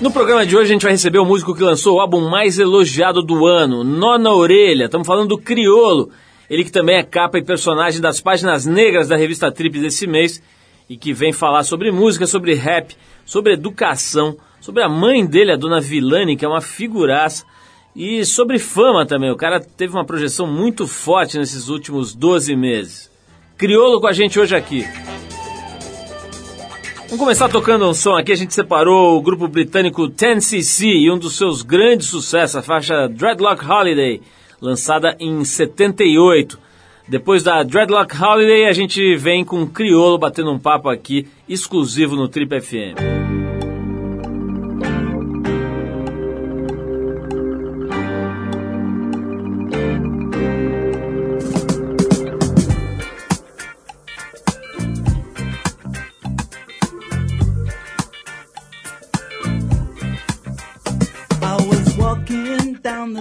No programa de hoje a gente vai receber o músico que lançou o álbum mais elogiado do ano, Nó na Orelha. Estamos falando do Criolo. Ele que também é capa e personagem das páginas negras da revista Trip desse mês e que vem falar sobre música, sobre rap, sobre educação, sobre a mãe dele, a dona Vilani, que é uma figuraça, e sobre fama também. O cara teve uma projeção muito forte nesses últimos 12 meses. Criolo com a gente hoje aqui. Vamos começar tocando um som aqui. A gente separou o grupo britânico 10cc e um dos seus grandes sucessos, a faixa Dreadlock Holiday, lançada em 78. Depois da Dreadlock Holiday, a gente vem com o Criolo batendo um papo aqui, exclusivo no Trip FM.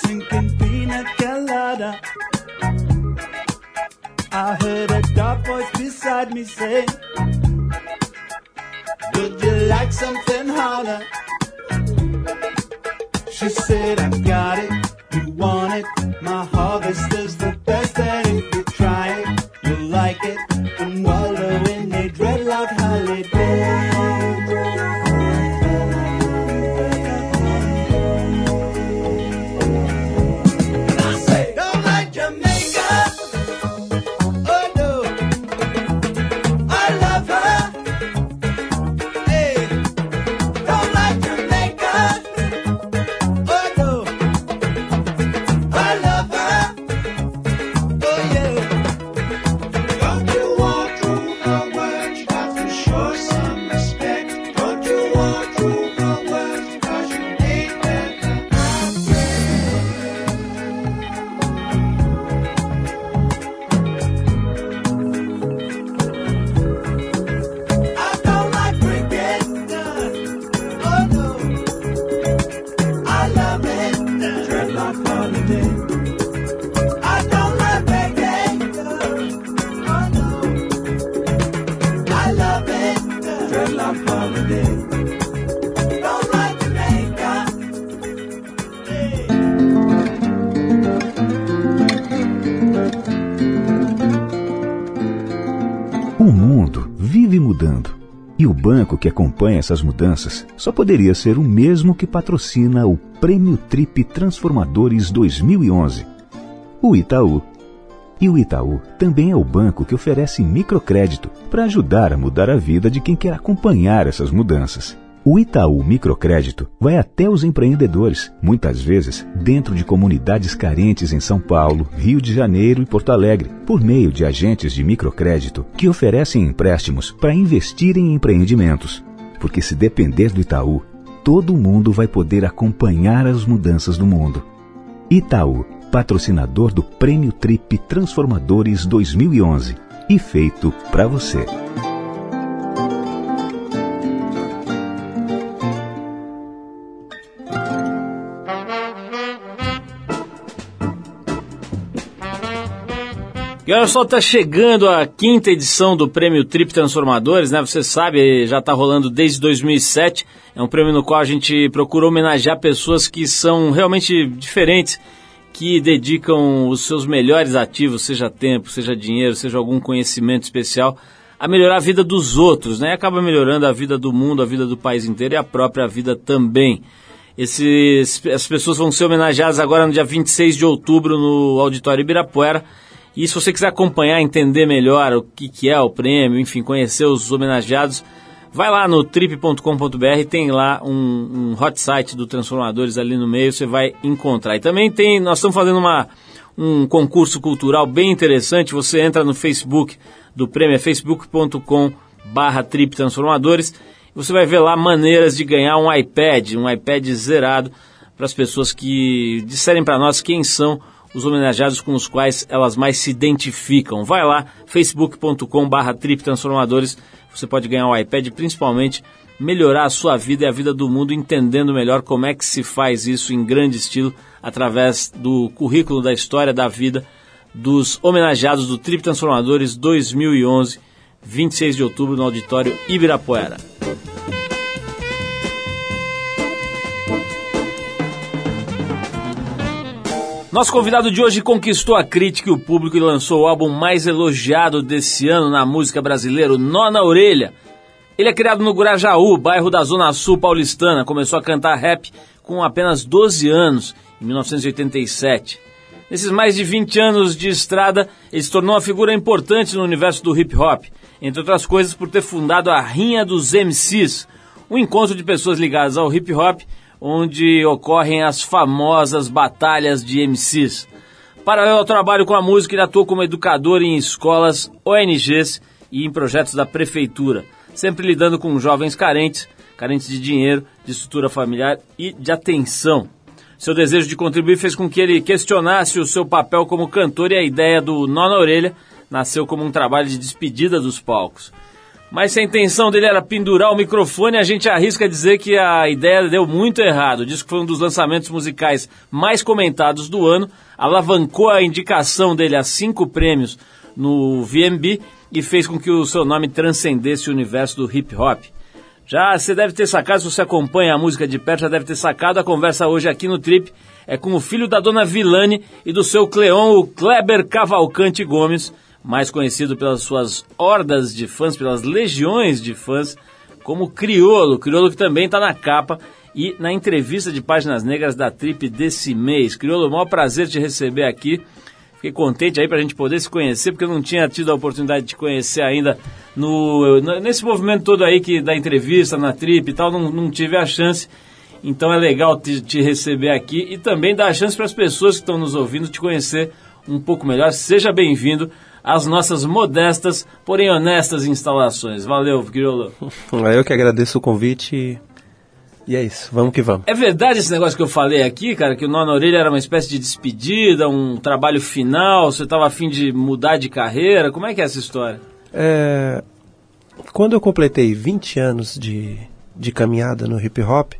Sinking pina colada. I heard a dark voice beside me say, Would you like something harder? She said, "I've got it. Que acompanha essas mudanças só poderia ser o mesmo que patrocina o Prêmio Trip Transformadores 2011, o Itaú. E o Itaú também é o banco que oferece microcrédito para ajudar a mudar a vida de quem quer acompanhar essas mudanças. O Itaú Microcrédito vai até os empreendedores, muitas vezes dentro de comunidades carentes em São Paulo, Rio de Janeiro e Porto Alegre, por meio de agentes de microcrédito que oferecem empréstimos para investir em empreendimentos. Porque se depender do Itaú, todo mundo vai poder acompanhar as mudanças do mundo. Itaú, patrocinador do Prêmio Trip Transformadores 2011 e feito para você. E olha só, tá chegando a quinta edição do Prêmio Trip Transformadores, né? Você sabe, já tá rolando desde 2007. É um prêmio no qual a gente procura homenagear pessoas que são realmente diferentes, que dedicam os seus melhores ativos, seja tempo, seja dinheiro, seja algum conhecimento especial, a melhorar a vida dos outros, né? E acaba melhorando a vida do mundo, a vida do país inteiro e a própria vida também. Esses, as pessoas vão ser homenageadas agora no dia 26 de outubro no Auditório Ibirapuera. E se você quiser acompanhar, entender melhor o que, que é o prêmio, enfim, conhecer os homenageados, vai lá no trip.com.br, tem lá um, um hot site do Transformadores ali no meio, você vai encontrar. E também tem, nós estamos fazendo uma, um concurso cultural bem interessante, você entra no Facebook do prêmio, é facebook.com barra Trip Transformadores, você vai ver lá maneiras de ganhar um iPad, um iPad zerado, para as pessoas que disserem para nós quem são os homenageados com os quais elas mais se identificam. Vai lá, facebook.com.br Trip Transformadores, você pode ganhar um iPad, principalmente melhorar a sua vida e a vida do mundo, entendendo melhor como é que se faz isso em grande estilo, através do currículo da história da vida dos homenageados do Trip Transformadores 2011, 26 de outubro, no Auditório Ibirapuera. Nosso convidado de hoje conquistou a crítica e o público e lançou o álbum mais elogiado desse ano na música brasileira, Nó na Orelha. Ele é criado no Gurajaú, bairro da Zona Sul paulistana. Começou a cantar rap com apenas 12 anos, em 1987. Nesses mais de 20 anos de estrada, ele se tornou uma figura importante no universo do hip hop, entre outras coisas por ter fundado a Rinha dos MCs, um encontro de pessoas ligadas ao hip hop onde ocorrem as famosas batalhas de MCs. Paralelo ao trabalho com a música, ele atua como educador em escolas, ONGs e em projetos da prefeitura, sempre lidando com jovens carentes, carentes de dinheiro, de estrutura familiar e de atenção. Seu desejo de contribuir fez com que ele questionasse o seu papel como cantor e a ideia do Nó na Orelha nasceu como um trabalho de despedida dos palcos. Mas se a intenção dele era pendurar o microfone, a gente arrisca dizer que a ideia deu muito errado. Diz que foi um dos lançamentos musicais mais comentados do ano, alavancou a indicação dele a cinco prêmios no VMB e fez com que o seu nome transcendesse o universo do hip hop. Já você deve ter sacado, se você acompanha a música de perto, já deve ter sacado. A conversa hoje aqui no Trip é com o filho da dona Vilane e do seu Cleon, o Kleber Cavalcante Gomes mais conhecido pelas suas hordas de fãs, pelas legiões de fãs, como Criolo. Criolo que também está na capa e na entrevista de Páginas Negras da Trip desse mês. Criolo, maior prazer te receber aqui. Fiquei contente aí para a gente poder se conhecer, porque eu não tinha tido a oportunidade de conhecer ainda no, nesse movimento todo aí que da entrevista na Trip e tal, não, não tive a chance. Então é legal te, te receber aqui e também dar a chance para as pessoas que estão nos ouvindo te conhecer um pouco melhor. Seja bem-vindo as nossas modestas, porém honestas instalações. Valeu, Criolo. Eu que agradeço o convite e é isso, vamos que vamos. É verdade esse negócio que eu falei aqui, cara, que o Nó na Orelha era uma espécie de despedida, um trabalho final, você estava afim de mudar de carreira, como é que é essa história? É... Quando eu completei 20 anos de, de caminhada no hip hop,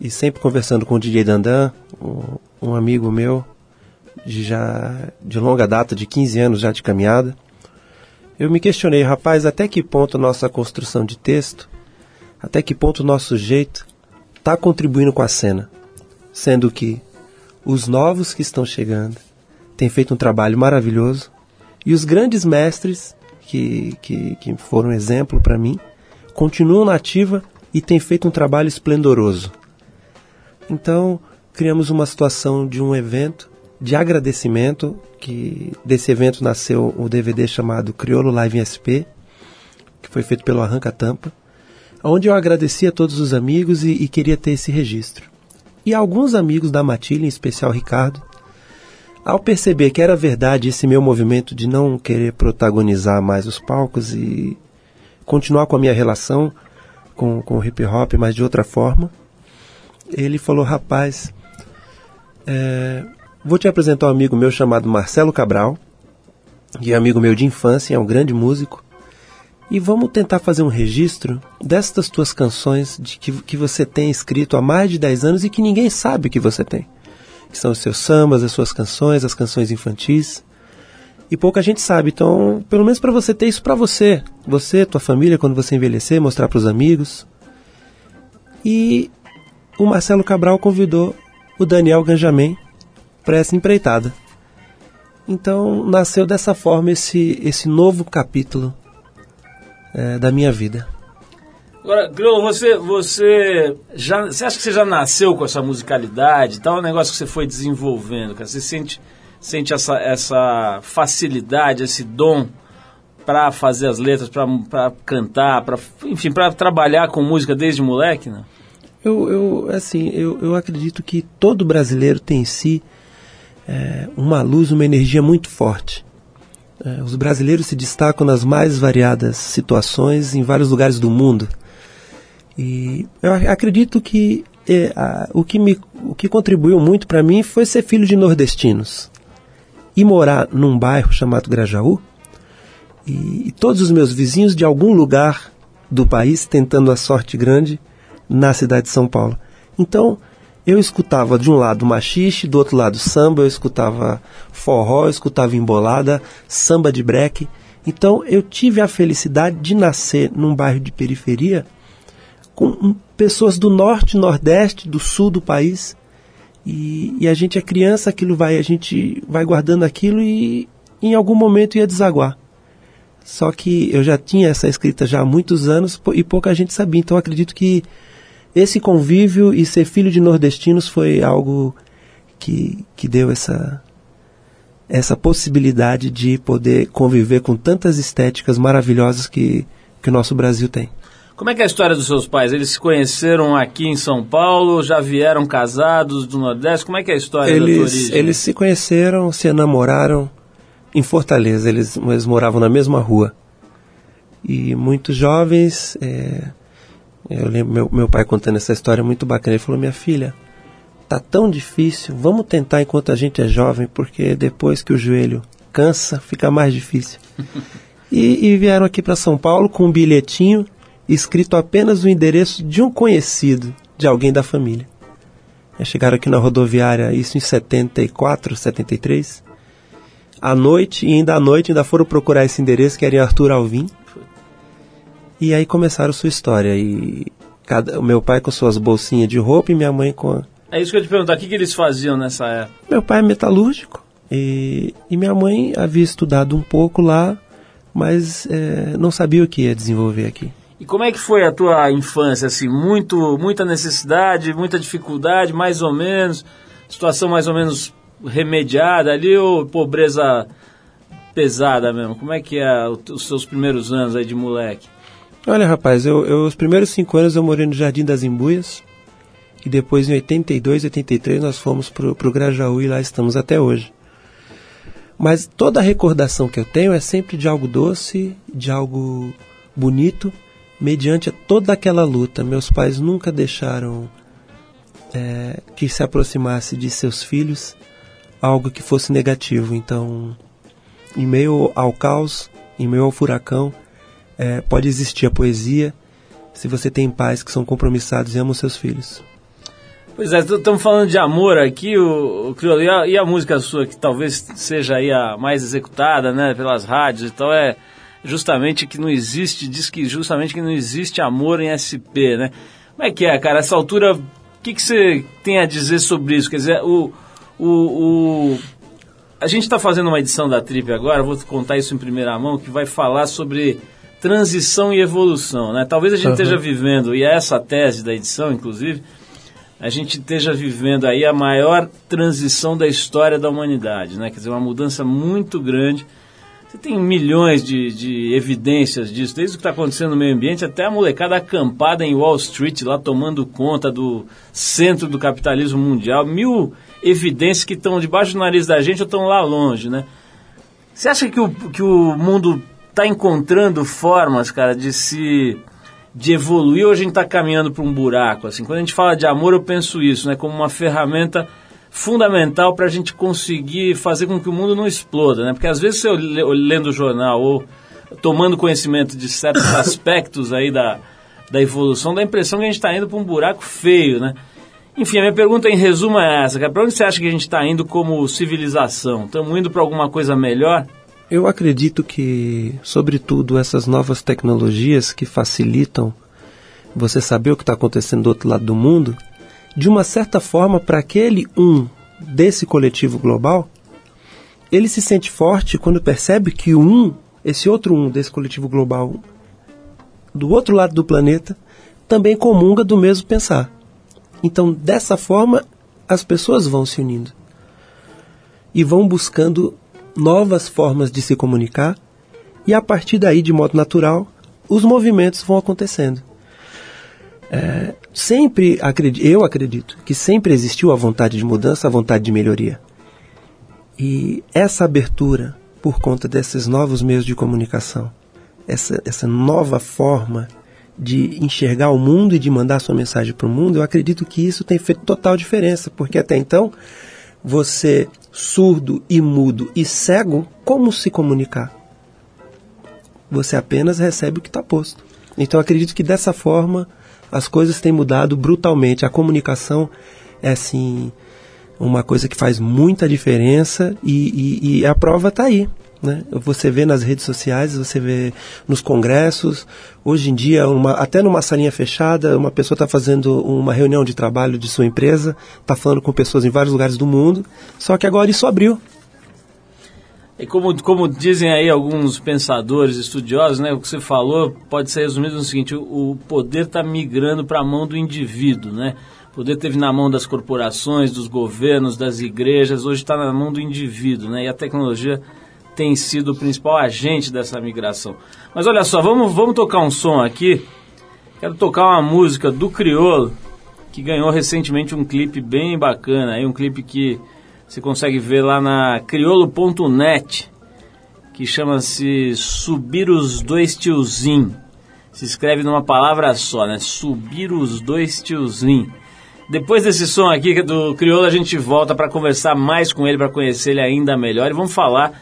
e sempre conversando com o DJ Dandan, um, um amigo meu, de já de longa data, de 15 anos já de caminhada, eu me questionei, rapaz, até que ponto nossa construção de texto, até que ponto o nosso jeito está contribuindo com a cena, sendo que os novos que estão chegando têm feito um trabalho maravilhoso e os grandes mestres que, que, que foram exemplo para mim continuam na ativa e têm feito um trabalho esplendoroso. Então, criamos uma situação de um evento de agradecimento, que desse evento nasceu o DVD chamado Criolo Live em SP, que foi feito pelo Arranca Tampa, onde eu agradeci a todos os amigos e, e queria ter esse registro. E alguns amigos da Matilha, em especial Ricardo, ao perceber que era verdade esse meu movimento de não querer protagonizar mais os palcos e continuar com a minha relação com, com o hip hop, mas de outra forma, ele falou: rapaz, é, vou te apresentar um amigo meu chamado Marcelo Cabral, que é amigo meu de infância, é um grande músico, e vamos tentar fazer um registro destas tuas canções de que, que você tem escrito há mais de 10 anos e que ninguém sabe que você tem. Que são os seus sambas, as suas canções, as canções infantis. E pouca gente sabe, então, pelo menos para você ter isso para você, você, tua família, quando você envelhecer, mostrar para os amigos. E o Marcelo Cabral convidou o Daniel Ganjamin para essa empreitada. Então nasceu dessa forma esse, esse novo capítulo é, da minha vida. Agora, Criolo, você, você já, você acha que você já nasceu com essa musicalidade, tal, é um negócio que você foi desenvolvendo, cara? Você sente, sente essa, essa facilidade, esse dom para fazer as letras, para cantar, para enfim, para trabalhar com música desde moleque, né? Eu, eu assim, eu, eu acredito que todo brasileiro tem em si é, uma luz, uma energia muito forte. É, os brasileiros se destacam nas mais variadas situações em vários lugares do mundo. E eu acredito que é, a, o, que me, o que contribuiu muito para mim foi ser filho de nordestinos e morar num bairro chamado Grajaú. E, e todos os meus vizinhos de algum lugar do país tentando a sorte grande na cidade de São Paulo. Então, eu escutava de um lado machixe, do outro lado samba, eu escutava forró, eu escutava embolada, samba de breque. Então, eu tive a felicidade de nascer num bairro de periferia com pessoas do norte, nordeste, do sul do país. E, e, a gente é criança, aquilo vai, a gente vai guardando aquilo e em algum momento ia desaguar. Só que eu já tinha essa escrita já há muitos anos e pouca gente sabia. Então acredito que esse convívio e ser filho de nordestinos foi algo que, que deu essa, essa possibilidade de poder conviver com tantas estéticas maravilhosas que, que o nosso Brasil tem. Como é que é a história dos seus pais? Eles se conheceram aqui em São Paulo, já vieram casados do Nordeste? Como é que é a história eles, da tua origem? Eles se conheceram, se enamoraram em Fortaleza. Eles, eles moravam na mesma rua. E muito jovens, é, eu lembro meu, meu pai contando essa história muito bacana. Ele falou: Minha filha, tá tão difícil, vamos tentar enquanto a gente é jovem, porque depois que o joelho cansa, fica mais difícil. e, e vieram aqui para São Paulo com um bilhetinho escrito apenas o endereço de um conhecido, de alguém da família. chegaram aqui na rodoviária, isso em 74, 73. À noite, e ainda à noite, ainda foram procurar esse endereço, que era em Arthur Alvim. E aí começaram sua história. E cada, o meu pai com suas bolsinhas de roupa e minha mãe com. A... É isso que eu te perguntar, o que, que eles faziam nessa época? Meu pai é metalúrgico e, e minha mãe havia estudado um pouco lá, mas é, não sabia o que ia desenvolver aqui. E como é que foi a tua infância, assim, muito, muita necessidade, muita dificuldade, mais ou menos, situação mais ou menos remediada ali ou pobreza pesada mesmo? Como é que é os seus primeiros anos aí de moleque? Olha, rapaz, eu, eu, os primeiros cinco anos eu morei no Jardim das Embuias. E depois, em 82, 83, nós fomos pro, pro Grajaú e lá estamos até hoje. Mas toda a recordação que eu tenho é sempre de algo doce, de algo bonito, mediante toda aquela luta. Meus pais nunca deixaram é, que se aproximasse de seus filhos algo que fosse negativo. Então, em meio ao caos, em meio ao furacão, é, pode existir a poesia se você tem pais que são compromissados e amam seus filhos. Pois é, estamos falando de amor aqui, o, o Criolo, e a, e a, música sua, que talvez seja aí a mais executada, né, pelas rádios e tal, é justamente que não existe, diz que justamente que não existe amor em SP, né? Como é que é, cara? Essa altura, o que, que você tem a dizer sobre isso? Quer dizer, o, o, o a gente está fazendo uma edição da Trip agora, vou contar isso em primeira mão, que vai falar sobre transição e evolução, né? Talvez a gente Uhum. esteja vivendo, e é essa a tese da edição, inclusive, a gente esteja vivendo aí a maior transição da história da humanidade, né? Quer dizer, uma mudança muito grande. Você tem milhões de, de evidências disso, desde o que está acontecendo no meio ambiente até a molecada acampada em Wall Street, lá tomando conta do centro do capitalismo mundial. Mil evidências que estão debaixo do nariz da gente ou estão lá longe, né? Você acha que o, que o mundo está encontrando formas, cara, de se de evoluir ou a gente está caminhando para um buraco? Assim, quando a gente fala de amor, eu penso isso, né, como uma ferramenta fundamental para a gente conseguir fazer com que o mundo não exploda, né? Porque às vezes eu le- eu lendo o jornal ou tomando conhecimento de certos aspectos aí da, da evolução, dá a impressão que a gente está indo para um buraco feio, né? Enfim, a minha pergunta em resumo é essa, cara. Para onde você acha que a gente está indo como civilização? Estamos indo para alguma coisa melhor? Eu acredito que, sobretudo, essas novas tecnologias que facilitam você saber o que está acontecendo do outro lado do mundo, de uma certa forma, para aquele um desse coletivo global, ele se sente forte quando percebe que um, esse outro um desse coletivo global, do outro lado do planeta, também comunga do mesmo pensar. Então, dessa forma, as pessoas vão se unindo e vão buscando novas formas de se comunicar, e a partir daí, de modo natural, os movimentos vão acontecendo. É, sempre acredito, eu acredito que sempre existiu a vontade de mudança, a vontade de melhoria. E essa abertura, por conta desses novos meios de comunicação, essa, essa nova forma de enxergar o mundo e de mandar sua mensagem para o mundo, eu acredito que isso tem feito total diferença, porque até então você surdo e mudo e cego, como se comunicar? Você apenas recebe o que está posto. Então acredito que dessa forma as coisas têm mudado brutalmente. A comunicação é assim uma coisa que faz muita diferença e, e- e a prova está aí. Né? Você vê nas redes sociais, você vê nos congressos. Hoje em dia, uma- até numa salinha fechada, uma pessoa está fazendo uma reunião de trabalho de sua empresa, está falando com pessoas em vários lugares do mundo. Só que agora isso abriu. E como, como dizem aí alguns pensadores, estudiosos, né, o que você falou pode ser resumido no seguinte: o, o poder está migrando para a mão do indivíduo, né? O poder teve na mão das corporações, dos governos, das igrejas, hoje está na mão do indivíduo, né? E a tecnologia tem sido o principal agente dessa migração. Mas olha só, vamos, vamos tocar um som aqui. Quero tocar uma música do Criolo, que ganhou recentemente um clipe bem bacana, um clipe que você consegue ver lá na criolo.net, que chama-se Subir os Dois Tiozinho. Se escreve numa palavra só, né? Subir os Dois Tiozinho. Depois desse som aqui é do Criolo, a gente volta para conversar mais com ele, para conhecer ele ainda melhor. E vamos falar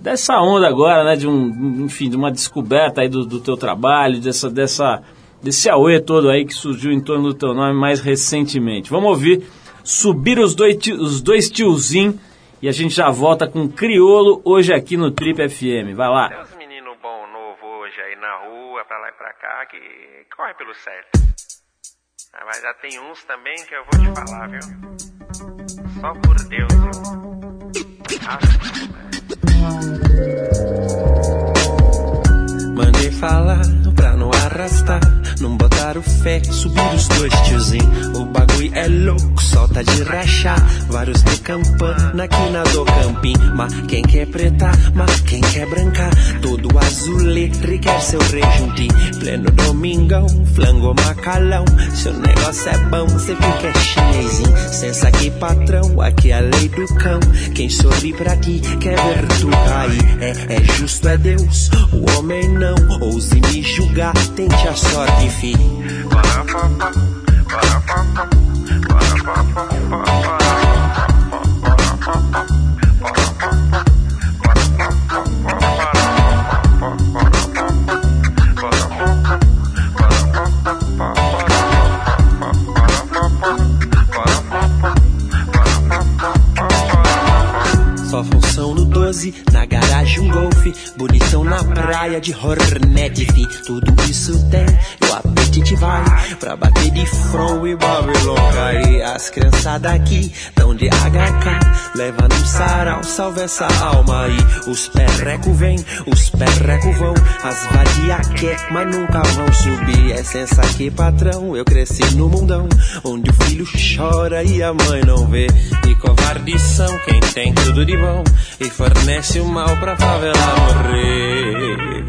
dessa onda agora, né? De um, enfim, de uma descoberta aí do, do teu trabalho, dessa, dessa, desse auê todo aí que surgiu em torno do teu nome mais recentemente. Vamos ouvir Subir os Dois, os dois Tiozinho e a gente já volta com Criolo hoje aqui no Trip FM. Vai lá. Tem uns meninos bom novo hoje aí na rua, pra lá e pra cá, que corre pelo certo. Ah, mas já tem uns também que eu vou te falar, viu? Só por Deus, viu? Mandei falar arrastar, não botar o fé, subir os dois tiozinhos. O bagulho é louco, solta de rachar. Vários de campana aqui na do campim. Mas quem quer preta, mas quem quer branca. Todo azulê requer seu rejuntinho. Pleno domingão, flango macalão. Seu negócio é bom, cê fica chinesinho. Sensa aqui, patrão, aqui é a lei do cão. Quem sorri pra ti quer ver tu cair. É, justo, é Deus, o homem não. Ouse me julgar, tente a sorte, filho. Só praia de Hornet, fi. Tudo isso tem, e o apetite vai pra bater de front e Babylon. A as criançadas aqui tão de HK. Leva num sarau, salve essa alma aí. Os perreco vem, os perreco vão. As vadia quer, mas nunca vão subir. É sensa aqui, patrão. Eu cresci no mundão, onde o filho chora e a mãe não vê. E covardes são quem tem tudo de bom. E fornece o mal pra favela morrer.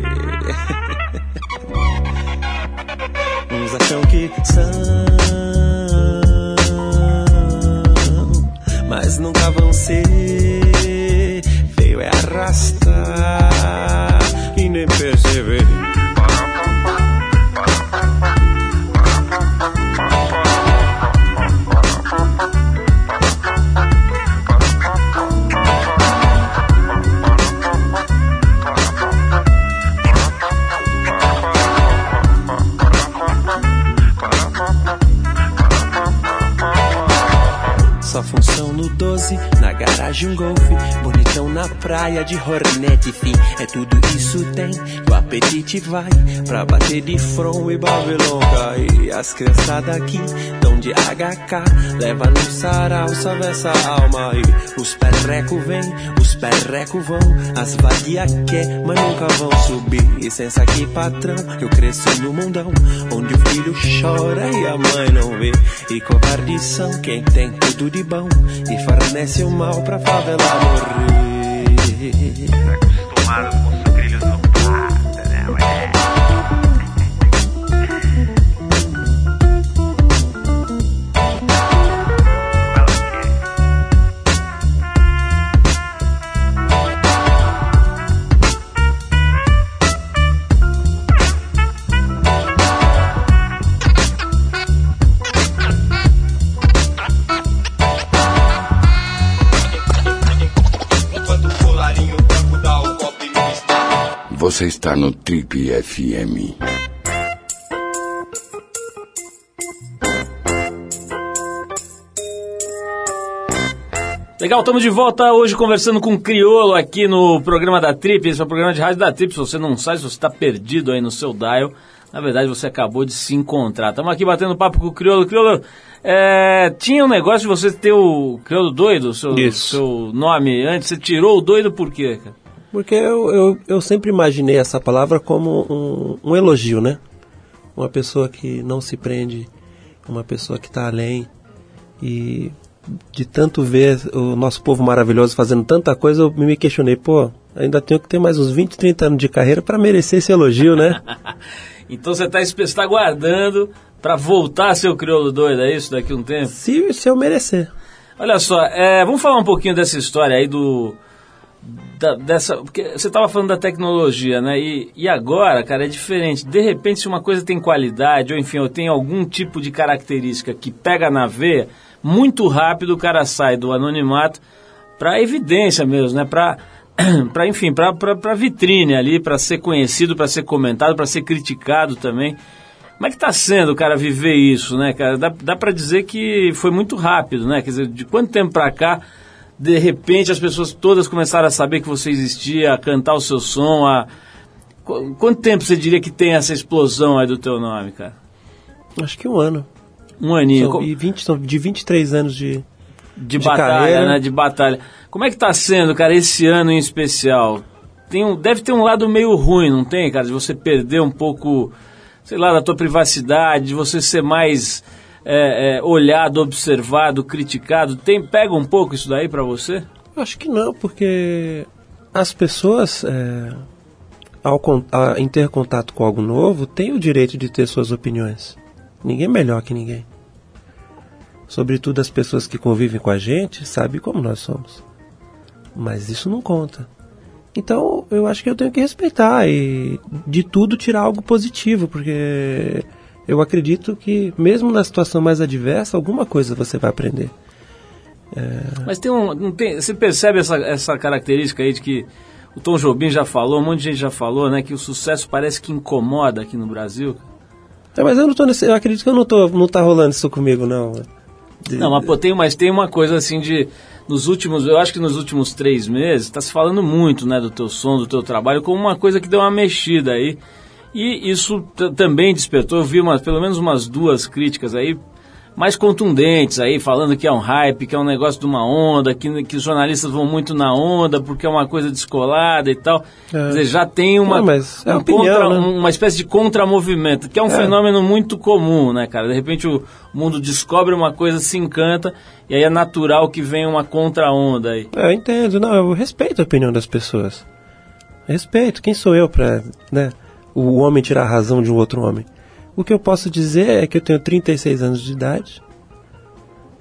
Uns acham que são, mas nunca vão ser. Feio é arrastar e nem perceber. Garagem um golfe. Bonitão na praia de Hornet, fim. É tudo isso tem, e o apetite vai pra bater de front e Babylon cai. As criançadas aqui dão de HK, leva no sarau, salve essa alma aí. Os perreco vem, os perreco vão. As vadia quer, mas nunca vão subir. Licença aqui, patrão, eu cresci no mundão, onde o filho chora e a mãe não vê. E covardes são quem tem tudo de bom e fornece o mal pra favela morrer. Acostumados com Você está no Trip FM. Legal, estamos de volta hoje conversando com o Criolo aqui no programa da Trip. Esse é o programa de rádio da Trip. Se você não sabe, se você está perdido aí no seu dial, na verdade você acabou de se encontrar. Estamos aqui batendo papo com o Criolo. Criolo, é, tinha um negócio de você ter o Criolo doido, seu, Isso. seu nome antes. Você tirou o doido por quê, cara? Porque eu, eu, eu sempre imaginei essa palavra como um, um elogio, né? Uma pessoa que não se prende, uma pessoa que está além. E de tanto ver o nosso povo maravilhoso fazendo tanta coisa, eu me questionei, pô, ainda tenho que ter mais uns 20, 30 anos de carreira para merecer esse elogio, né? Então você está guardando para voltar a ser o Criolo doido, é isso, daqui a um tempo? se, se eu merecer. Olha só, é, vamos falar um pouquinho dessa história aí do. Da- dessa, porque você estava falando da tecnologia, né? E, e agora, cara, é diferente. De repente, se uma coisa tem qualidade, ou enfim, ou tem algum tipo de característica que pega na veia, muito rápido o cara sai do anonimato para evidência mesmo, né? Para para enfim, para vitrine ali, para ser conhecido, para ser comentado, para ser criticado também. Como é que está sendo, cara, viver isso, né, cara? Dá, dá para dizer que foi muito rápido, né? Quer dizer, de quanto tempo para cá, de repente as pessoas todas começaram a saber que você existia, a cantar o seu som, a... Qu- Quanto tempo você diria que tem essa explosão aí do teu nome, cara? Acho que um ano. Um aninho. São, e 20, são de 23 anos de. de, de batalha, carreira. né? De batalha. Como é que tá sendo, cara, esse ano em especial? Tem um, deve ter um lado meio ruim, não tem, cara? De você perder um pouco, sei lá, da tua privacidade, de você ser mais é, é, olhado, observado, criticado. Tem, pega um pouco isso daí pra você? Acho que não, porque as pessoas, é, ao, a- em ter contato com algo novo, têm o direito de ter suas opiniões. Ninguém é melhor que ninguém. Sobretudo as pessoas que convivem com a gente sabem como nós somos. Mas isso não conta. Então eu acho que eu tenho que respeitar e de tudo tirar algo positivo, porque eu acredito que mesmo na situação mais adversa, alguma coisa você vai aprender. Mas tem um. Não tem, você percebe essa, essa característica aí de que o Tom Jobim já falou, um monte de gente já falou, né? Que o sucesso parece que incomoda aqui no Brasil. É, mas eu não tô nesse, eu acredito que eu não tô, não tá rolando isso comigo não. De- Não, mas pô, tem, mas tem uma coisa assim de. Nos últimos, eu acho que nos últimos três meses, está se falando muito, né, do teu som, do teu trabalho, como uma coisa que deu uma mexida aí. E isso também despertou, eu vi umas, pelo menos umas duas críticas aí, mais contundentes aí, falando que é um hype, que é um negócio de uma onda, que, que os jornalistas vão muito na onda porque é uma coisa descolada e tal. Quer dizer, já tem uma, Não, mas é um opinião, contra- né? uma espécie de contramovimento, que é um fenômeno muito comum, né, cara? De repente o mundo descobre uma coisa, se encanta, e aí é natural que venha uma contra-onda aí. É, Eu entendo, não, eu respeito a opinião das pessoas. Respeito, quem sou eu pra, né, o homem tirar a razão de um outro homem? O que eu posso dizer é que eu tenho 36 anos de idade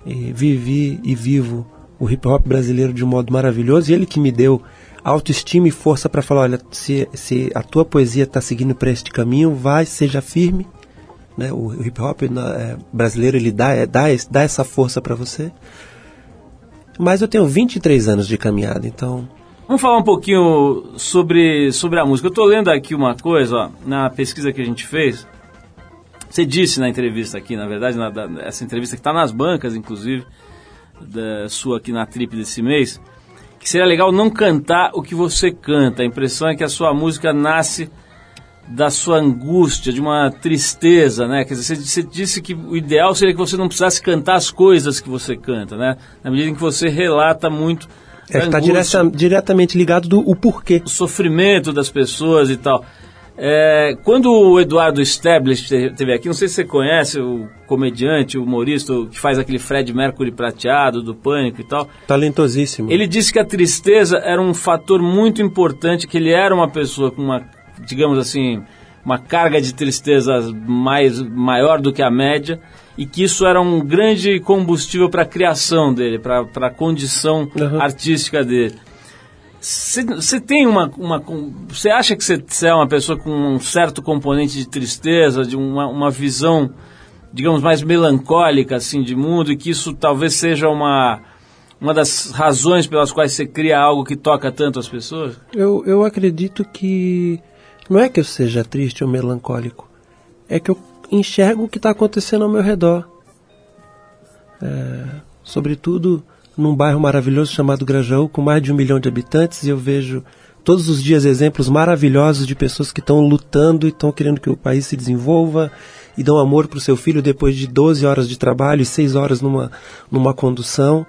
e vivi e vivo o hip hop brasileiro de um modo maravilhoso e ele que me deu autoestima e força para falar, olha, se, se a tua poesia está seguindo para este caminho, vai, seja firme. Né? O, o hip hop é, brasileiro ele dá, é, dá, dá essa força para você. Mas eu tenho 23 anos de caminhada, então Vamos falar um pouquinho sobre, sobre a música. Eu estou lendo aqui uma coisa, ó, na pesquisa que a gente fez. Você disse na entrevista aqui, na verdade, na, da- essa entrevista que está nas bancas, inclusive, da sua aqui na trip desse mês, que seria legal não cantar o que você canta. A impressão é que a sua música nasce da sua angústia, de uma tristeza, né? Quer dizer, você, você disse que o ideal seria que você não precisasse cantar as coisas que você canta, né? Na medida em que você relata muito é, está direta, diretamente ligado do o porquê. o sofrimento das pessoas e tal. É, quando o Eduardo Stablish te- teve aqui, não sei se você conhece o comediante, o humorista que faz aquele Fred Mercury prateado do Pânico e tal. Talentosíssimo. Ele disse que a tristeza era um fator muito importante, que ele era uma pessoa com uma, digamos assim, uma carga de tristeza mais, maior do que a média e que isso era um grande combustível para a criação dele, para a condição Uhum. artística dele. Você tem uma. uma Você acha que você é uma pessoa com um certo componente de tristeza, de uma, uma visão, digamos, mais melancólica assim, de mundo, e que isso talvez seja uma, uma das razões pelas quais você cria algo que toca tanto as pessoas? Eu, eu acredito que não é que eu seja triste ou melancólico, é que eu enxergo o que está acontecendo ao meu redor. É, sobretudo num bairro maravilhoso chamado Grajaú, com mais de um milhão de habitantes, e eu vejo todos os dias exemplos maravilhosos de pessoas que estão lutando e estão querendo que o país se desenvolva e dão amor para o seu filho depois de 12 horas de trabalho e 6 horas numa, numa condução.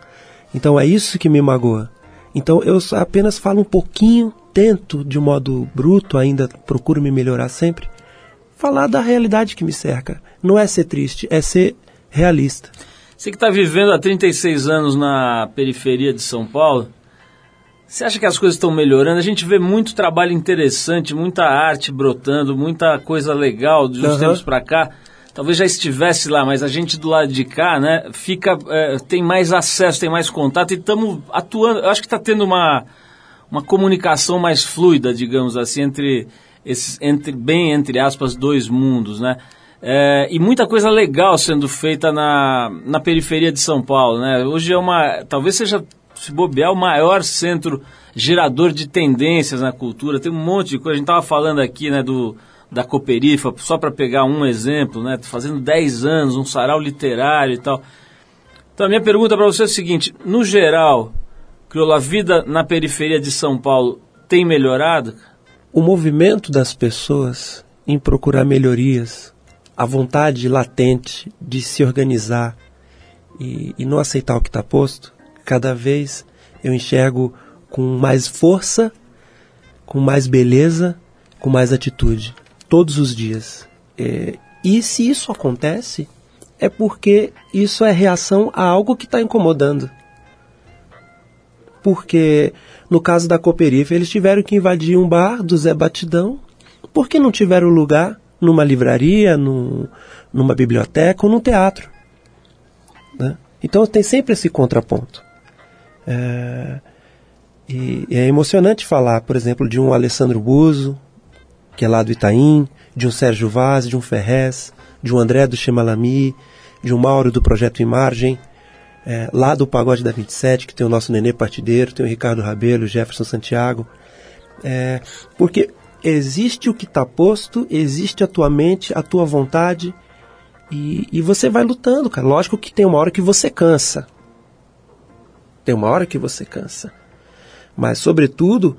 Então é isso que me magoa. Então eu apenas falo um pouquinho, tento de modo bruto, ainda procuro me melhorar sempre, falar da realidade que me cerca. Não é ser triste, é ser realista. Você que está vivendo há 36 anos na periferia de São Paulo, você acha que as coisas estão melhorando? A gente vê muito trabalho interessante, muita arte brotando, muita coisa legal de uns Aham. tempos para cá. Talvez já estivesse lá, mas a gente do lado de cá, né, fica, é, tem mais acesso, tem mais contato e estamos atuando. Eu acho que está tendo uma, uma comunicação mais fluida, digamos assim, entre esses, entre, bem entre aspas, dois mundos, né? É, e muita coisa legal sendo feita na, na periferia de São Paulo, né? Hoje é uma, talvez seja, se bobear, o maior centro gerador de tendências na cultura. Tem um monte de coisa. A gente estava falando aqui, né, do, da Cooperifa, só para pegar um exemplo, né? Fazendo 10 anos, um sarau literário e tal. Então a minha pergunta para você é a seguinte, no geral, Crioulo, a vida na periferia de São Paulo tem melhorado? O movimento das pessoas em procurar melhorias, a vontade latente de se organizar e, e não aceitar o que está posto, cada vez eu enxergo com mais força, com mais beleza, com mais atitude, todos os dias. É, e se isso acontece, é porque isso é reação a algo que está incomodando. Porque no caso da Cooperifa, eles tiveram que invadir um bar do Zé Batidão, porque não tiveram lugar numa livraria, num, numa biblioteca ou num teatro. Né? Então tem sempre esse contraponto. É, e, e é emocionante falar, por exemplo, de um Alessandro Buzo, que é lá do Itaim, de um Sérgio Vaz, de um Ferrez, de um André do Chemalami, de um Mauro do Projeto Imagem, é, lá do Pagode da 27, que tem o nosso Nenê Partideiro, tem o Ricardo Rabelo, Jefferson Santiago. É, porque existe o que está posto, existe a tua mente, a tua vontade, e, e você vai lutando, cara. Lógico que tem uma hora que você cansa. Tem uma hora que você cansa. Mas, sobretudo,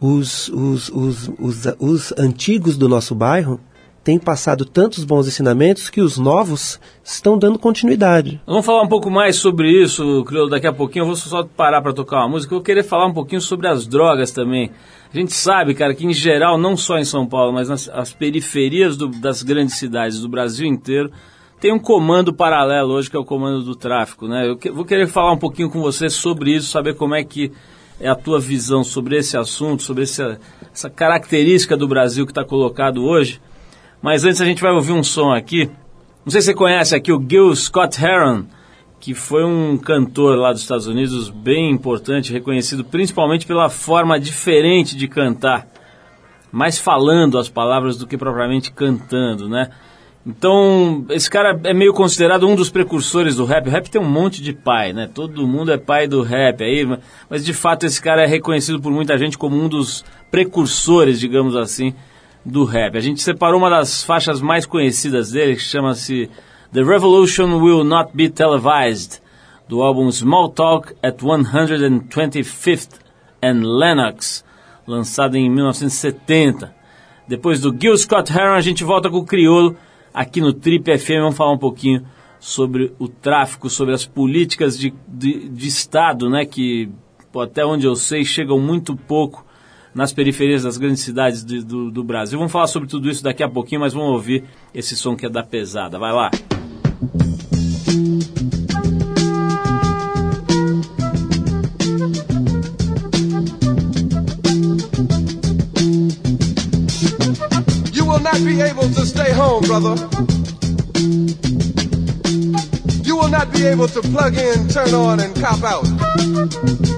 os, os, os, os, os antigos do nosso bairro tem passado tantos bons ensinamentos que os novos estão dando continuidade. Vamos falar um pouco mais sobre isso, Criolo, daqui a pouquinho. Eu vou só parar para tocar uma música. Eu querer falar um pouquinho sobre as drogas também. A gente sabe, cara, que em geral, não só em São Paulo, mas nas as periferias do, das grandes cidades do Brasil inteiro, tem um comando paralelo hoje que é o comando do tráfico, né? Eu que, vou querer falar um pouquinho com você sobre isso, saber como é que é a tua visão sobre esse assunto, sobre esse, essa característica do Brasil que está colocado hoje. Mas antes a gente vai ouvir um som aqui. Não sei se você conhece aqui o Gil Scott Heron, que foi um cantor lá dos Estados Unidos bem importante, reconhecido principalmente pela forma diferente de cantar, mais falando as palavras do que propriamente cantando, né? Então, esse cara é meio considerado um dos precursores do rap. O rap tem um monte de pai, né? Todo mundo é pai do rap aí, mas de fato esse cara é reconhecido por muita gente como um dos precursores, digamos assim, do rap. A gente separou uma das faixas mais conhecidas dele, que chama-se The Revolution Will Not Be Televised, do álbum Small Talk at 125th and Lennox, lançado em 1970. Depois do Gil Scott Heron, a gente volta com o Criolo aqui no Trip FM. Vamos falar um pouquinho sobre o tráfico, sobre as políticas de, de, de Estado, né, que até onde eu sei chegam muito pouco nas periferias das grandes cidades de, do, do Brasil. Vamos falar sobre tudo isso daqui a pouquinho, mas vamos ouvir esse som que é da pesada. Vai lá. You will not be able to stay home, brother. You will not be able to plug in, turn on, and cop out.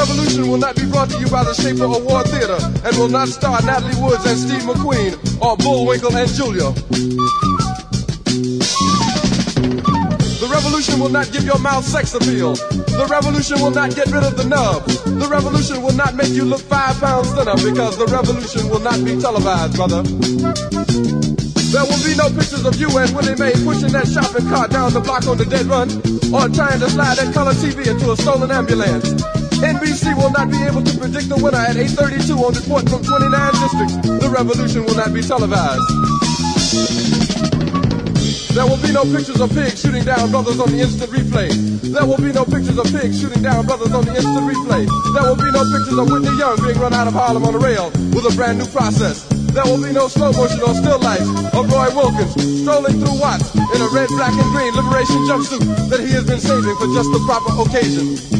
The revolution will not be brought to you by the Schaefer Award Theater and will not star Natalie Woods and Steve McQueen or Bullwinkle and Julia. The revolution will not give your mouth sex appeal. The revolution will not get rid of the nub. The revolution will not make you look five pounds thinner because the revolution will not be televised, brother. There will be no pictures of you and Willie Mae pushing that shopping cart down the block on the dead run or trying to slide that color TV into a stolen ambulance. NBC will not be able to predict the winner at 8.32 on report from 29 districts. The revolution will not be televised. There will be no pictures of pigs shooting down brothers on the instant replay. There will be no pictures of pigs shooting down brothers on the instant replay. There will be no pictures of Whitney Young being run out of Harlem on a rail with a brand new process. There will be no slow motion or still life of Roy Wilkins strolling through Watts in a red, black, and green liberation jumpsuit that he has been saving for just the proper occasion.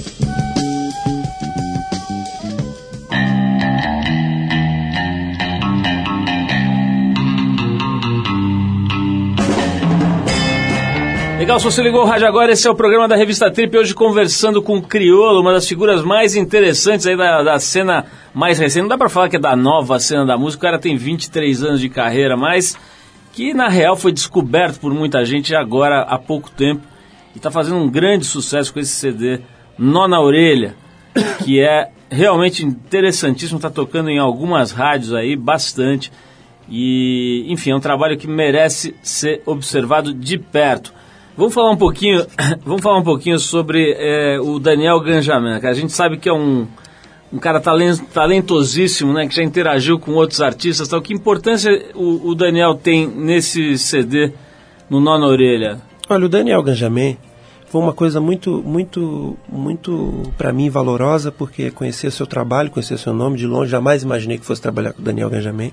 Legal, se você ligou o rádio agora, esse é o programa da revista Trip, hoje conversando com o Criolo, uma das figuras mais interessantes aí da, da cena mais recente. Não dá pra falar que é da nova cena da música, o cara tem 23 anos de carreira, mas que na real foi descoberto por muita gente agora há pouco tempo e está fazendo um grande sucesso com esse CD Nó na Orelha. que é realmente interessantíssimo, está tocando em algumas rádios aí bastante. E, enfim, é um trabalho que merece ser observado de perto. Vamos falar um pouquinho, vamos falar um pouquinho sobre é, o Daniel Ganjamin, que a gente sabe que é um, um cara talen- talentosíssimo, né, que já interagiu com outros artistas. Tal. Que importância o, o Daniel tem nesse CD no Nó na Orelha? Olha, o Daniel Ganjamin foi uma coisa muito, muito, muito para mim valorosa, porque conhecer seu trabalho, conhecer seu nome de longe, jamais imaginei que fosse trabalhar com o Daniel Ganjamin.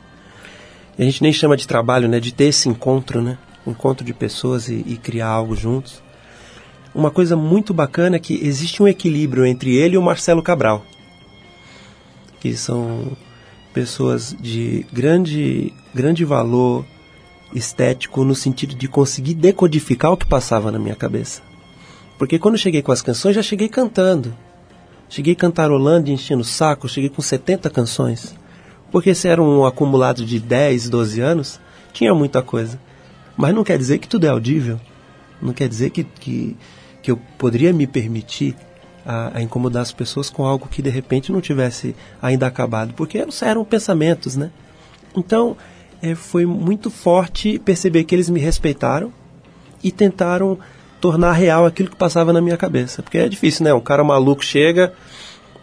E a gente nem chama de trabalho, né, de ter esse encontro, né, encontro de pessoas e, e criar algo juntos. Uma coisa muito bacana é que existe um equilíbrio entre ele e o Marcelo Cabral, que são pessoas de grande, grande valor estético no sentido de conseguir decodificar o que passava na minha cabeça. Porque quando cheguei com as canções, já cheguei cantando. Cheguei cantarolando e enchendo o saco, cheguei com 70 canções. Porque se era um acumulado de 10, 12 anos, tinha muita coisa. Mas não quer dizer que tudo é audível. Não quer dizer que, que, que eu poderia me permitir a, a incomodar as pessoas com algo que de repente não tivesse ainda acabado. Porque eram, pensamentos, né? Então, é, foi muito forte perceber que eles me respeitaram e tentaram tornar real aquilo que passava na minha cabeça. Porque é difícil, né? Um cara maluco chega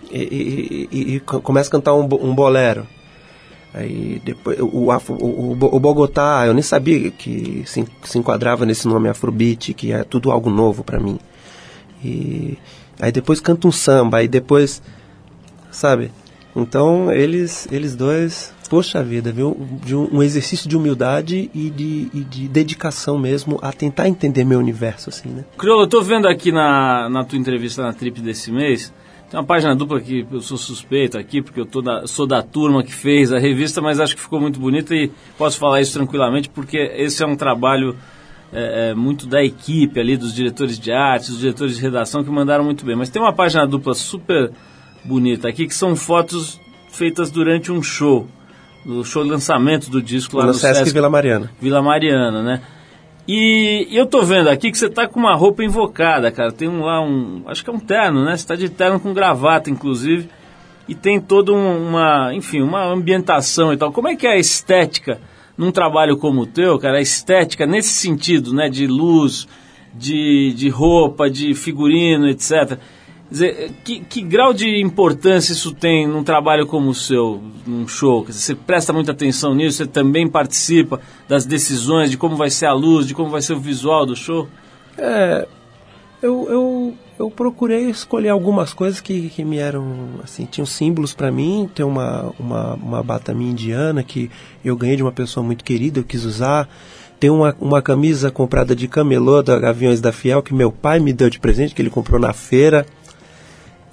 e, e- e- e co- começa a cantar um, um bolero. Aí depois o, afro- o, o, Bo- o Bogotá, eu nem sabia que se, se enquadrava nesse nome Afrobeat, que é tudo algo novo para mim. E aí depois canta um samba, aí depois, sabe? Então eles, eles dois, poxa vida, viu? De um, um exercício de humildade e de, e de dedicação mesmo a tentar entender meu universo, assim, né? Criolo, eu tô vendo aqui na, na tua entrevista na Trip desse mês, tem uma página dupla que eu sou suspeito aqui, porque eu da, sou da turma que fez a revista, mas acho que ficou muito bonita e posso falar isso tranquilamente, porque esse é um trabalho é, é, muito da equipe ali, dos diretores de arte, dos diretores de redação, que mandaram muito bem. Mas tem uma página dupla super bonita aqui, que são fotos feitas durante um show, do show de lançamento do disco lá no no Sesc, Sesc Vila Mariana. Vila Mariana, né? E eu tô vendo aqui que você tá com uma roupa invocada, cara. Tem um, lá um. Acho que é um terno, né? Você tá de terno com gravata, inclusive. E tem toda um- uma. Enfim, uma ambientação e tal. Como é que é a estética num trabalho como o teu, cara? A estética nesse sentido, né? De luz, de, de roupa, de figurino, etc. Dizer, que, que grau de importância isso tem num trabalho como o seu, num show? Dizer, você presta muita atenção nisso, você também participa das decisões de como vai ser a luz, de como vai ser o visual do show? É, eu, eu, eu procurei escolher algumas coisas que, que me eram, assim, tinham símbolos para mim. Tem uma, uma, uma bata minha indiana que eu ganhei de uma pessoa muito querida, eu quis usar. Tem uma, uma camisa comprada de camelô da Gaviões da Fiel que meu pai me deu de presente, que ele comprou na feira.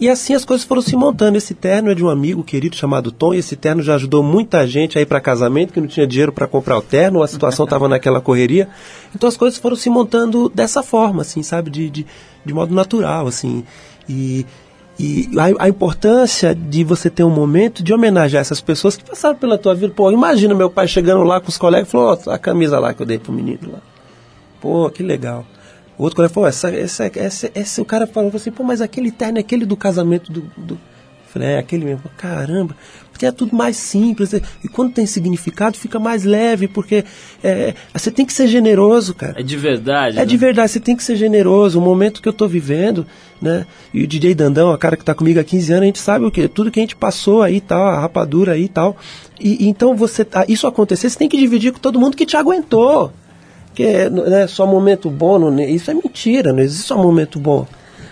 E assim as coisas foram se montando. Esse terno é de um amigo querido chamado Tom, e esse terno já ajudou muita gente a ir para casamento, que não tinha dinheiro para comprar o terno, a situação estava naquela correria. Então as coisas foram se montando dessa forma, assim, sabe? De, de, de modo natural, assim. E, e a, a importância de você ter um momento de homenagear essas pessoas que passaram pela tua vida. Pô, imagina meu pai chegando lá com os colegas e falou, ó, a camisa lá que eu dei pro menino lá. Pô, que legal. O outro colega falou, essa, essa, essa, esse, o cara falou assim, pô, mas aquele terno é aquele do casamento do. do... Falei, é aquele mesmo. Caramba, porque é tudo mais simples. E quando tem significado, fica mais leve, porque é, você tem que ser generoso, cara. É de verdade. É né? de verdade, você tem que ser generoso. O momento que eu tô vivendo, né? E o DJ Dandão, a cara que tá comigo há 15 anos, a gente sabe o que, tudo que a gente passou aí e tal, a rapadura aí e tal. E, e então você, ah, isso acontecer, você tem que dividir com todo mundo que te aguentou. Que é né, só momento bom, não- isso é mentira, não existe só momento bom.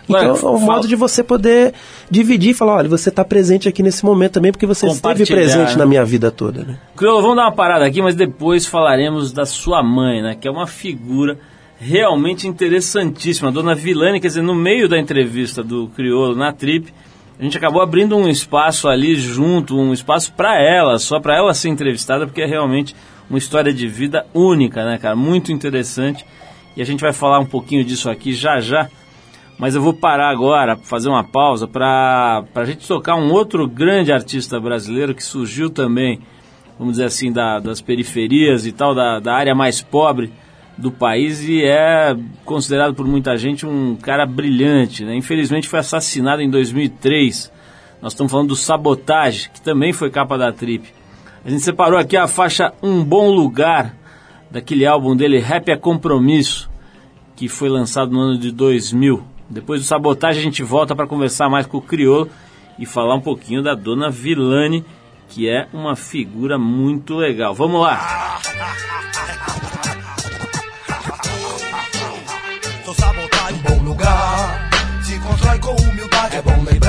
Então é um fala- modo de você poder dividir e falar, olha, você está presente aqui nesse momento também, porque você esteve presente né? na minha vida toda. Né? Criolo, vamos dar uma parada aqui, mas depois falaremos da sua mãe, né? Que é uma figura realmente interessantíssima. A dona Vilane, quer dizer, no meio da entrevista do Criolo na Trip, a gente acabou abrindo um espaço ali junto, um espaço para ela, só para ela ser entrevistada, porque é realmente uma história de vida única, né, cara? Muito interessante. E a gente vai falar um pouquinho disso aqui já já. Mas eu vou parar agora, fazer uma pausa, para a gente tocar um outro grande artista brasileiro que surgiu também, vamos dizer assim, da- das periferias e tal, da, da área mais pobre do país e é considerado por muita gente um cara brilhante. Né? Infelizmente foi assassinado em 2003 Nós estamos falando do Sabotage, que também foi capa da Trip. A gente separou aqui a faixa Um Bom Lugar, daquele álbum dele, Rap é Compromisso, que foi lançado no ano de 2000. Depois do Sabotage a gente volta para conversar mais com o Criolo e falar um pouquinho da Dona Vilane, que é uma figura muito legal. Vamos lá! Sou sabotagem, bom lugar. Se constrói com humildade, é bom lembrar.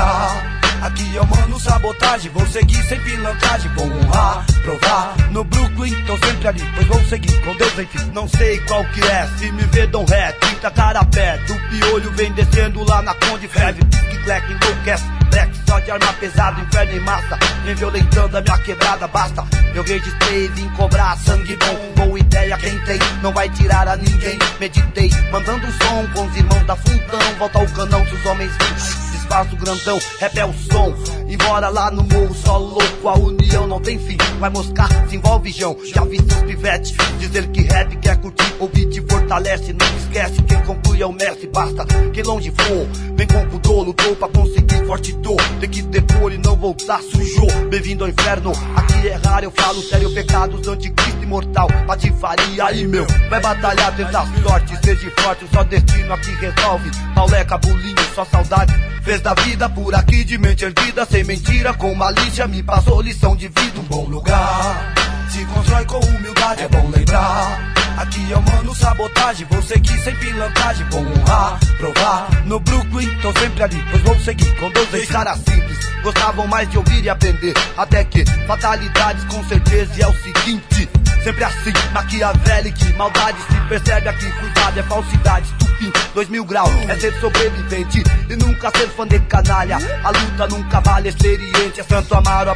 Eu mando sabotagem, vou seguir sem pilantragem, vou honrar, provar. No Brooklyn, tô sempre ali, pois vou seguir com Deus, enfim. Não sei qual que é, se me vê, dão ré, 30 cara pé. Do piolho vem descendo lá na Conde Feve, que clack enlouquece. Black só de arma pesada, inferno em massa. Vem violentando a minha quebrada, basta. Eu registrei, vim cobrar sangue bom. Boa ideia, quem tem, não vai tirar a ninguém. Meditei, mandando som com os irmãos da Fundão. Volta ao canão dos homens vivos espaço grandão, o som. Embora lá no morro só louco, a união não tem fim. Vai moscar, se envolve João. Já vi seus pivetes dizer que rap quer curtir, ouvir te fortalece. Não esquece, quem conclui é o mestre. Basta que longe for, vem com pudor, lutou pra conseguir forte dor. Tem que depor e não voltar sujou. Bem-vindo ao inferno, aqui é raro, eu falo sério. Pecados anticristo imortal, patifaria aí meu. Vai batalhar, tentar sorte, seja forte, só destino aqui resolve. Pauleca, bulinho, só saudade. Fez da vida por aqui de mente erguida, sem mentira, com malícia, me passou lição de vida. Um bom lugar, se constrói com humildade, é bom lembrar. Aqui eu mando sabotagem, vou seguir sem pilantragem, vou honrar, provar. No Brooklyn, tô sempre ali, pois vou seguir com Deus, dois caras simples. Gostavam mais de ouvir e aprender, até que fatalidades com certeza e é o seguinte. Sempre assim, maquiavélico, maldade se percebe aqui, cuidado, é falsidade, estupim, dois mil graus, é ser sobrevivente e nunca ser fã de canalha. A luta nunca vale experiente, é Santo Amaro, a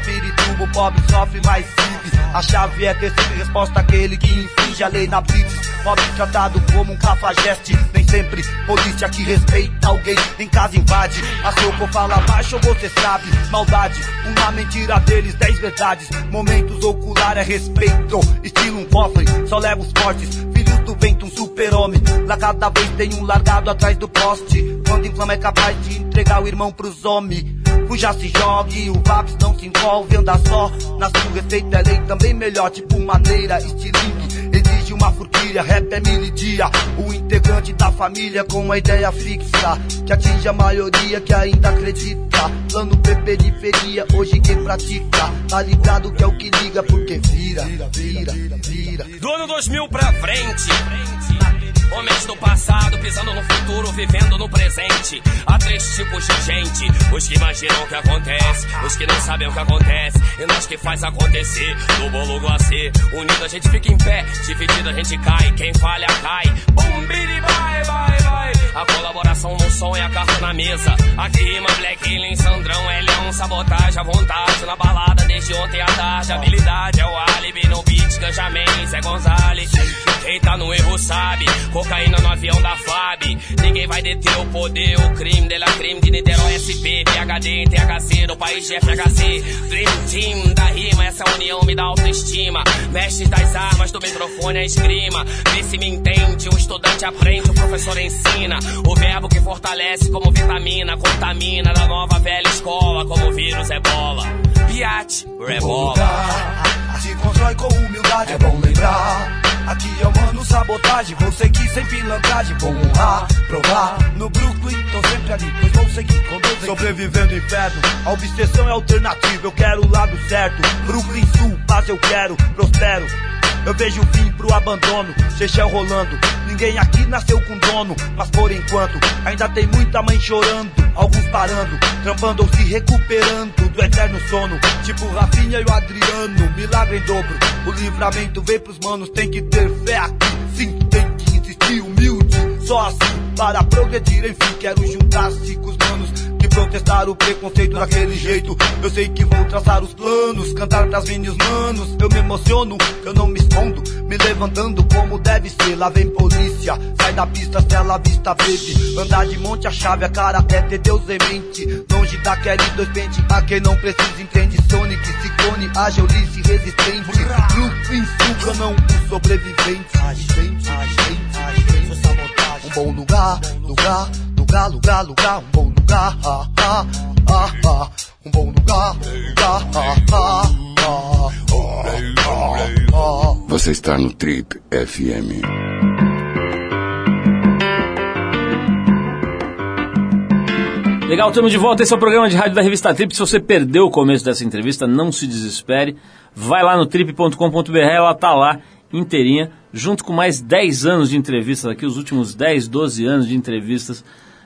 o pobre sofre mais vive. A chave é ter sempre resposta àquele que infringe a lei na blitz. Pobre tratado como um cafajeste, nem sempre polícia que respeita alguém, em casa invade. A soco fala baixo, você sabe, maldade, uma mentira deles, dez verdades. Momentos ocular é respeito, estilo um cofre, só leva os fortes. Filhos do vento, um super-homem. Lá cada vez tem um largado atrás do poste. Quando inflama é capaz de entregar o irmão pros homens. Fuja se jogue, o Vaps não se envolve, anda só. Na sua receita é lei também melhor, tipo maneira, estilingue. Exige uma forquilha, rap é mini dia. O integrante da família com uma ideia fixa. Que atinge a maioria que ainda acredita. Plano P periferia, hoje quem pratica. Tá ligado que é o que liga, porque vira, vira, vira. Do ano 2000 pra frente. Homens do passado pisando no futuro, vivendo no presente. Há três tipos de gente: os que imaginam o que acontece, os que não sabem o que acontece, e nós que faz acontecer. No bolo glacê, unido a gente fica em pé, dividido a gente cai. Quem falha cai. Bum, biri, vai, vai, vai. A colaboração no som e a carta na mesa. Aqui rima Black Alien, Sandrão, Elião, sabotagem à vontade. Na balada desde ontem à tarde. Habilidade é o álibi no beat, Ganjamin, Zé Gonzalez. Quem tá no erro sabe, cocaína no avião da FAB. Ninguém vai deter o poder, o crime dela crime de Niterói SP, PHD, THC, do país de FHC. Dream Team da rima, essa união me dá autoestima. Mestres das armas, do microfone a esgrima. Vê se me entende, o estudante aprende, o professor ensina. O verbo que fortalece como vitamina, contamina da nova velha escola, como vírus é bola. Piate, rebola. Se constrói com humildade, é bom lembrar. Aqui eu mando sabotagem, vou seguir sem pilantragem, vou honrar, provar. No Brooklyn, tô sempre ali, pois vou seguir com Deus. Sobrevivendo no inferno, a obsessão é alternativa, eu quero o lado certo. Brooklyn Sul, paz eu quero, prospero. Eu vejo o fim pro abandono, Seychelles rolando. Ninguém aqui nasceu com dono, mas por enquanto ainda tem muita mãe chorando, alguns parando, trampando ou se recuperando do eterno sono. Tipo Rafinha e o Adriano, milagre em dobro. O livramento vem pros manos, tem que ter fé aqui. Sim, tem que insistir humilde, só assim para progredir. Enfim, quero juntar-se com os manos que protestar o preconceito daquele jeito. Eu sei que vou traçar os planos, cantar pras minhas manos. Eu me emociono, eu não me escondo, me levantando como deve ser. Lá vem polícia, sai da pista, cela vista verde. Andar de monte a chave, a cara é ter Deus em mente. Longe daquele dois pente, a quem não precisa entende. Sonic, Ciclone, Ulisses, resistente. Brooklyn, Sul, não o sobrevivente. Agente, agente, agente. Um bom lugar, lugar, lugar, lugar, lugar, um bom lugar. Ha, ha. ah, ah, um bom lugar. Ah, ah, ah, ah, ah, ah. Você está no Trip FM. Legal, estamos de volta. Esse é o programa de rádio da revista Trip. Se você perdeu o começo dessa entrevista, não se desespere. Vai lá no trip.com.br, ela está lá inteirinha, junto com mais 10 anos de entrevistas aqui, os últimos 10, 12 anos de entrevistas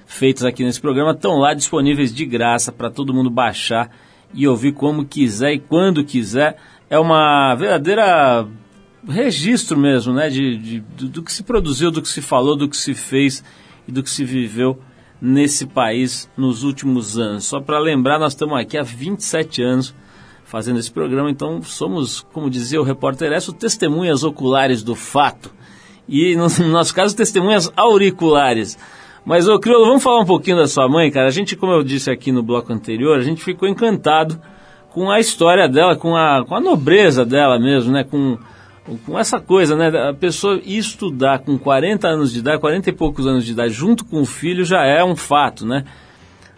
feitas aqui nesse programa estão lá disponíveis de graça para todo mundo baixar e ouvir como quiser e quando quiser. É uma verdadeira registro mesmo, né, de, de do, que se produziu, do que se falou, do que se fez e do que se viveu nesse país nos últimos anos. Só para lembrar, nós estamos aqui há 27 anos fazendo esse programa, então somos, como dizia o repórter Esso, testemunhas oculares do fato. E no nosso caso, testemunhas auriculares. Mas, ô Criolo, vamos falar um pouquinho da sua mãe, cara. A gente, como eu disse aqui no bloco anterior, a gente ficou encantado com a história dela, com a, com a nobreza dela mesmo, né? Com, com essa coisa, né? A pessoa estudar com 40 anos de idade, 40 e poucos anos de idade, junto com o filho, já é um fato, né?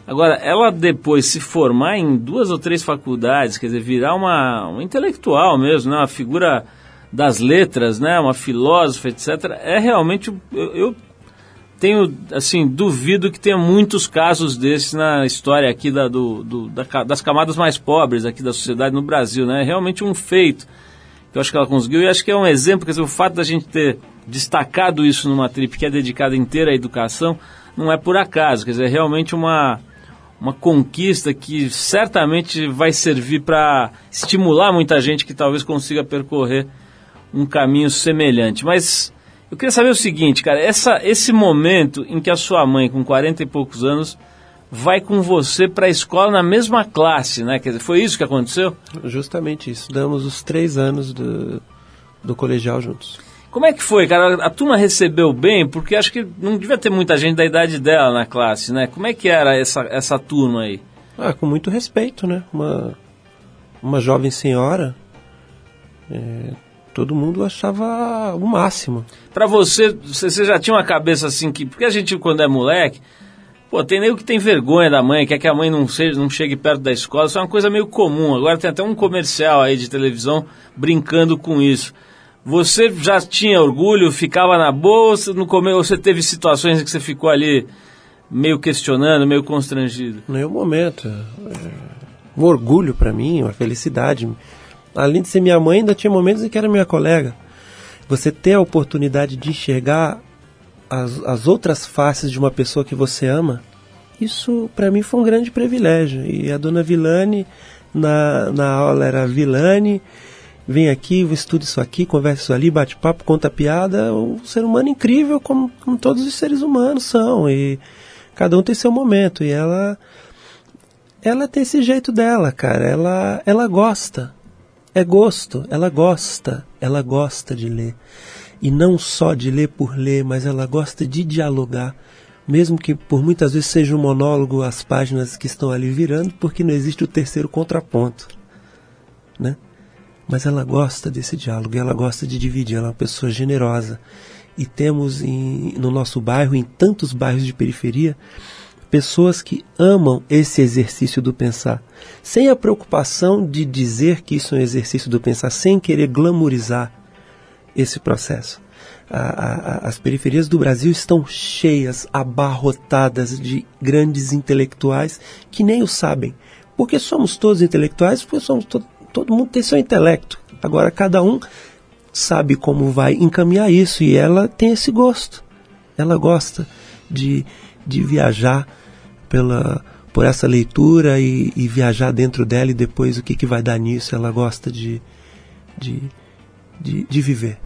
Agora, ela depois se formar em duas ou três faculdades, quer dizer, virar uma, uma intelectual mesmo, né? Uma figura das letras, né? Uma filósofa, etc. É realmente, eu, eu tenho, assim, duvido que tenha muitos casos desses na história aqui da, do, do, da, das camadas mais pobres aqui da sociedade no Brasil, né? É realmente um feito que eu acho que ela conseguiu e acho que é um exemplo, quer dizer, o fato da gente ter destacado isso numa trip que é dedicada inteira à educação não é por acaso, quer dizer, é realmente uma, uma conquista que certamente vai servir para estimular muita gente que talvez consiga percorrer um caminho semelhante. Mas eu queria saber o seguinte, cara, essa, esse momento em que a sua mãe, com 40 e poucos anos, vai com você para a escola na mesma classe, né? Quer dizer, foi isso que aconteceu? Justamente isso. Damos os três anos do, do colegial juntos. Como é que foi, cara? A turma recebeu bem? Porque acho que não devia ter muita gente da idade dela na classe, né? Como é que era essa, essa turma aí? Ah, com muito respeito, né? Uma, uma jovem senhora. É, todo mundo achava o máximo. Para você, você já tinha uma cabeça assim que. Porque a gente, quando é moleque, pô, tem nego que tem vergonha da mãe, quer que a mãe não, seja, não chegue perto da escola. Isso é uma coisa meio comum. Agora tem até um comercial aí de televisão brincando com isso. Você já tinha orgulho, ficava na bolsa, no começo você teve situações em que você ficou ali meio questionando, meio constrangido? Nenhum momento. É, um orgulho para mim, uma felicidade além de ser minha mãe, ainda tinha momentos em que era minha colega. Você ter a oportunidade de enxergar as, as outras faces de uma pessoa que você ama, isso para mim foi um grande privilégio. E a dona Vilane, na, na aula era Vilane, vem aqui, estuda isso aqui, conversa isso ali, bate papo, conta piada. Um ser humano incrível, como, como todos os seres humanos são. E cada um tem seu momento. E ela, ela tem esse jeito dela, cara. Ela, ela gosta é gosto, ela gosta, ela gosta de ler. E não só de ler por ler, mas ela gosta de dialogar, mesmo que por muitas vezes seja um monólogo as páginas que estão ali virando, porque não existe o terceiro contraponto, né? Mas ela gosta desse diálogo, ela gosta de dividir, ela é uma pessoa generosa. E temos em, no nosso bairro, em tantos bairros de periferia, pessoas que amam esse exercício do pensar, sem a preocupação de dizer que isso é um exercício do pensar, sem querer glamorizar esse processo. A, a, as periferias do Brasil estão cheias, abarrotadas de grandes intelectuais que nem o sabem. Porque somos todos intelectuais, porque somos to todo mundo tem seu intelecto. Agora cada um sabe como vai encaminhar isso e ela tem esse gosto. Ela gosta de, de viajar pela, por essa leitura e, e, viajar dentro dela e depois o que, que vai dar nisso. Ela gosta de, de, de, de viver.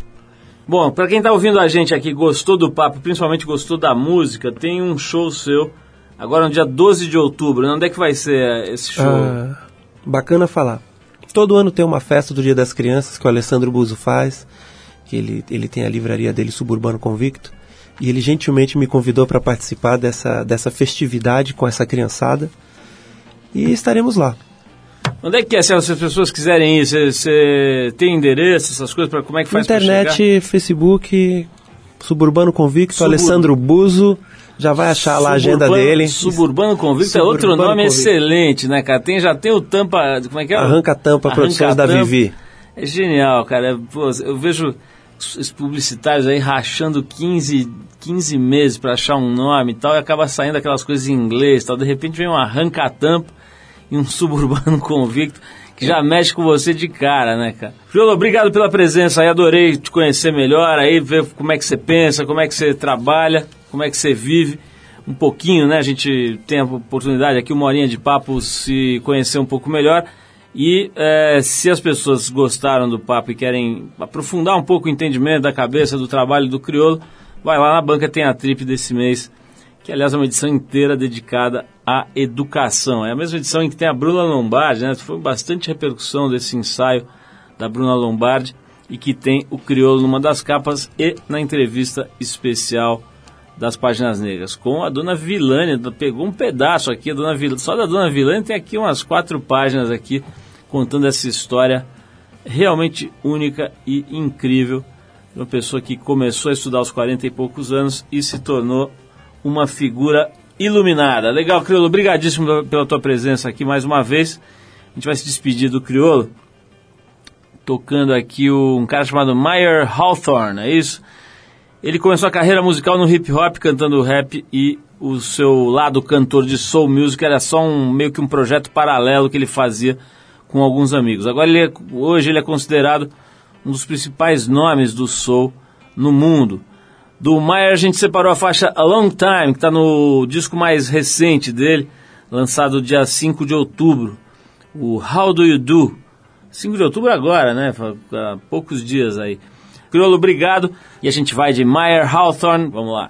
Bom, para quem está ouvindo a gente aqui, gostou do papo, principalmente gostou da música, tem um show seu agora no dia 12 de outubro. Onde é que vai ser esse show? Ah, bacana falar. Todo ano tem uma festa do Dia das Crianças que o Alessandro Buzo faz, que ele, ele tem a livraria dele Suburbano Convicto e ele gentilmente me convidou para participar dessa, dessa festividade com essa criançada e estaremos lá. Onde é que é? Se as pessoas quiserem ir, você tem endereço, essas coisas, para como é que faz Internet, Facebook, Suburbano Convicto, Subur- Alessandro Buzo, já vai achar lá a agenda Suburbano- dele. Suburbano Convicto é outro Suburbano nome Convicto. excelente, né, cara? Tem, já tem o tampa. Como é que é? Arranca Tampa Produções da Tampa. Vivi. É genial, cara. Pô, eu vejo os publicitários aí rachando 15, 15 meses pra achar um nome e tal, e acaba saindo aquelas coisas em inglês tal. De repente vem um arranca-tampa e um suburbano convicto que já mexe com você de cara, né, cara? Jolo, obrigado pela presença aí, adorei te conhecer melhor aí, ver como é que você pensa, como é que você trabalha, como é que você vive. Um pouquinho, né? A gente tem a oportunidade aqui, uma horinha de papo, se conhecer um pouco melhor. E eh, se as pessoas gostaram do papo e querem aprofundar um pouco o entendimento da cabeça, do trabalho do crioulo, vai lá na banca, tem a trip desse mês, que aliás é uma edição inteira dedicada à educação. É a mesma edição em que tem a Bruna Lombardi, né? Foi bastante repercussão desse ensaio da Bruna Lombardi e que tem o crioulo numa das capas e na entrevista especial das páginas negras, com a dona Vilânia, pegou um pedaço aqui, a dona Vil... só da dona Vilânia tem aqui umas quatro páginas aqui, contando essa história realmente única e incrível, uma pessoa que começou a estudar aos 40 e poucos anos e se tornou uma figura iluminada. Legal, Criolo, obrigadíssimo pela- tua presença aqui mais uma vez, a gente vai se despedir do Criolo, tocando aqui um cara chamado Meyer Hawthorne, é isso? Ele começou a carreira musical no hip hop, cantando rap e o seu lado cantor de soul music era só um meio que um projeto paralelo que ele fazia com alguns amigos. Agora ele é- hoje ele é considerado um dos principais nomes do soul no mundo. Do Mayer a gente separou a faixa A Long Time, que está no disco mais recente dele, lançado dia 5 de outubro. O How Do You Do? 5 de outubro agora, né? Há poucos dias aí. Criolo, obrigado. E a gente vai de Meyer Hawthorne. Vamos lá.